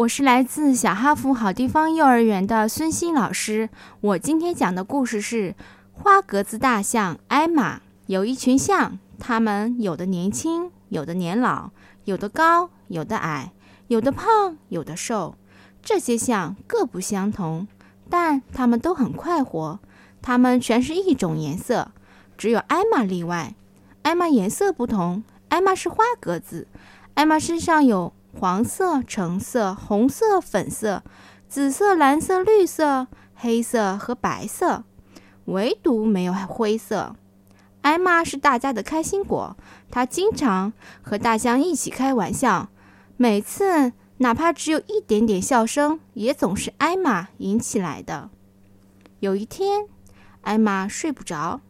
我是来自小哈佛好地方幼儿园的孙鑫老师。我今天讲的故事是花格子大象艾玛。有一群象，它们有的年轻，有的年老，有的高，有的矮，有的胖，有的瘦。这些象各不相同，但它们都很快活。它们全是一种颜色，只有艾玛例外。艾玛颜色不同，艾玛是花格子。艾玛身上有黄色、橙色、红色、粉色、紫色、蓝色、绿色、黑色和白色，唯独没有灰色。艾玛是大家的开心果，她经常和大象一起开玩笑，每次哪怕只有一点点笑声，也总是艾玛引起来的。有一天，艾玛睡不着，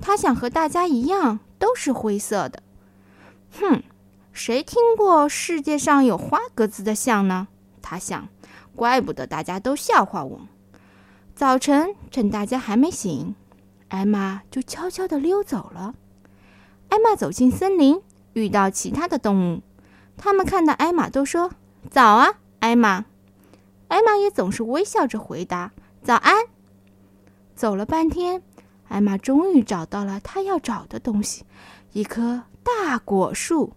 她想和大家一样都是灰色的。哼！谁听过世界上有花格子的象呢？他想，怪不得大家都笑话我。早晨，趁大家还没醒，艾玛就悄悄地溜走了。艾玛走进森林，遇到其他的动物，他们看到艾玛都说：“早啊，艾玛。”艾玛也总是微笑着回答：“早安。”走了半天，艾玛终于找到了她要找的东西——一棵大果树。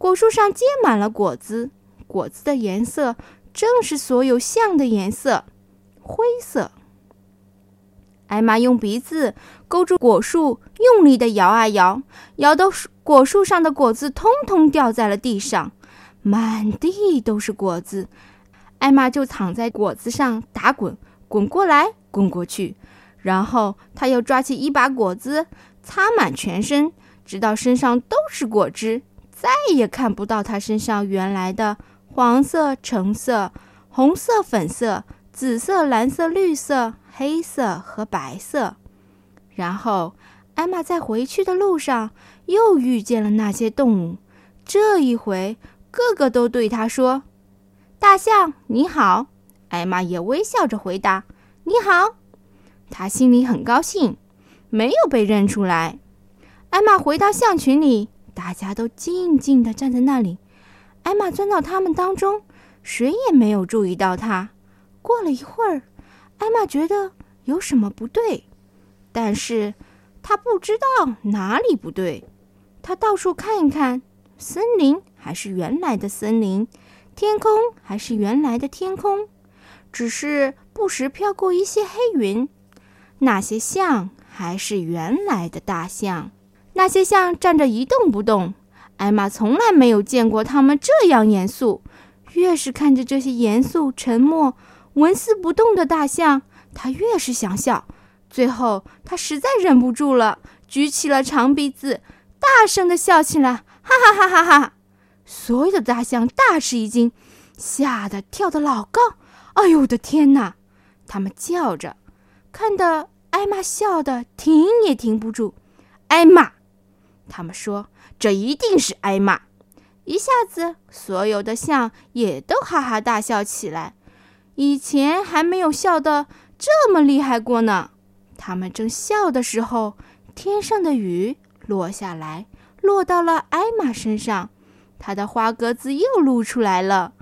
果树上结满了果子，果子的颜色正是所有象的颜色——灰色。艾玛用鼻子勾住果树，用力地摇啊摇，摇到果树上的果子通通掉在了地上，满地都是果子。艾玛就躺在果子上打滚，滚过来，滚过去，然后她又抓起一把果子，擦满全身，直到身上都是果汁。再也看不到他身上原来的黄色、橙色、红色、粉色、紫色、蓝色、绿色、黑色和白色。然后，艾玛在回去的路上又遇见了那些动物，这一回个个都对他说：“大象你好。”艾玛也微笑着回答：“你好。”他心里很高兴，没有被认出来。艾玛回到象群里。大家都静静地站在那里。艾玛钻到他们当中，谁也没有注意到她。过了一会儿，艾玛觉得有什么不对，但是她不知道哪里不对。她到处看一看，森林还是原来的森林，天空还是原来的天空，只是不时飘过一些黑云。那些象还是原来的大象。那些象站着一动不动，艾玛从来没有见过他们这样严肃。越是看着这些严肃、沉默、纹丝不动的大象，他越是想笑。最后，他实在忍不住了，举起了长鼻子，大声地笑起来，哈哈哈哈哈！所有的大象大吃一惊，吓得跳得老高。哎呦我的天哪！他们叫着，看得艾玛笑得停也停不住。艾玛。他们说：“这一定是艾玛。”一下子，所有的象也都哈哈大笑起来。以前还没有笑得这么厉害过呢。他们正笑的时候，天上的雨落下来，落到了艾玛身上，她的花格子又露出来了。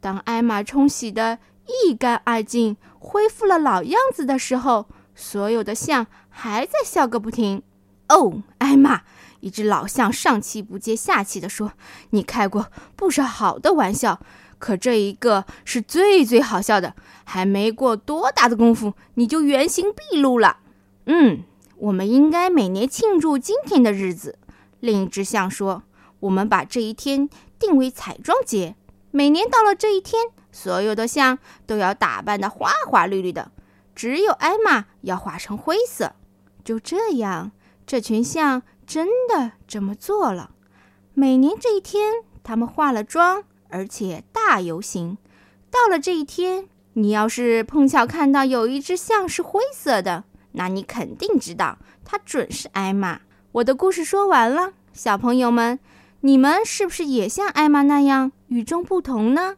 当艾玛冲洗的一干二净，恢复了老样子的时候，所有的象还在笑个不停。哦，艾玛。一只老象上气不接下气地说：“你开过不少好的玩笑，可这一个是最最好笑的。还没过多大的功夫，你就原形毕露了。”嗯，我们应该每年庆祝今天的日子。另一只象说：“我们把这一天定为彩妆节。每年到了这一天，所有的象都要打扮得花花绿绿的，只有艾玛要化成灰色。”就这样，这群象。真的这么做了。每年这一天，他们化了妆，而且大游行。到了这一天，你要是碰巧看到有一只象是灰色的，那你肯定知道它准是艾玛。我的故事说完了，小朋友们，你们是不是也像艾玛那样与众不同呢？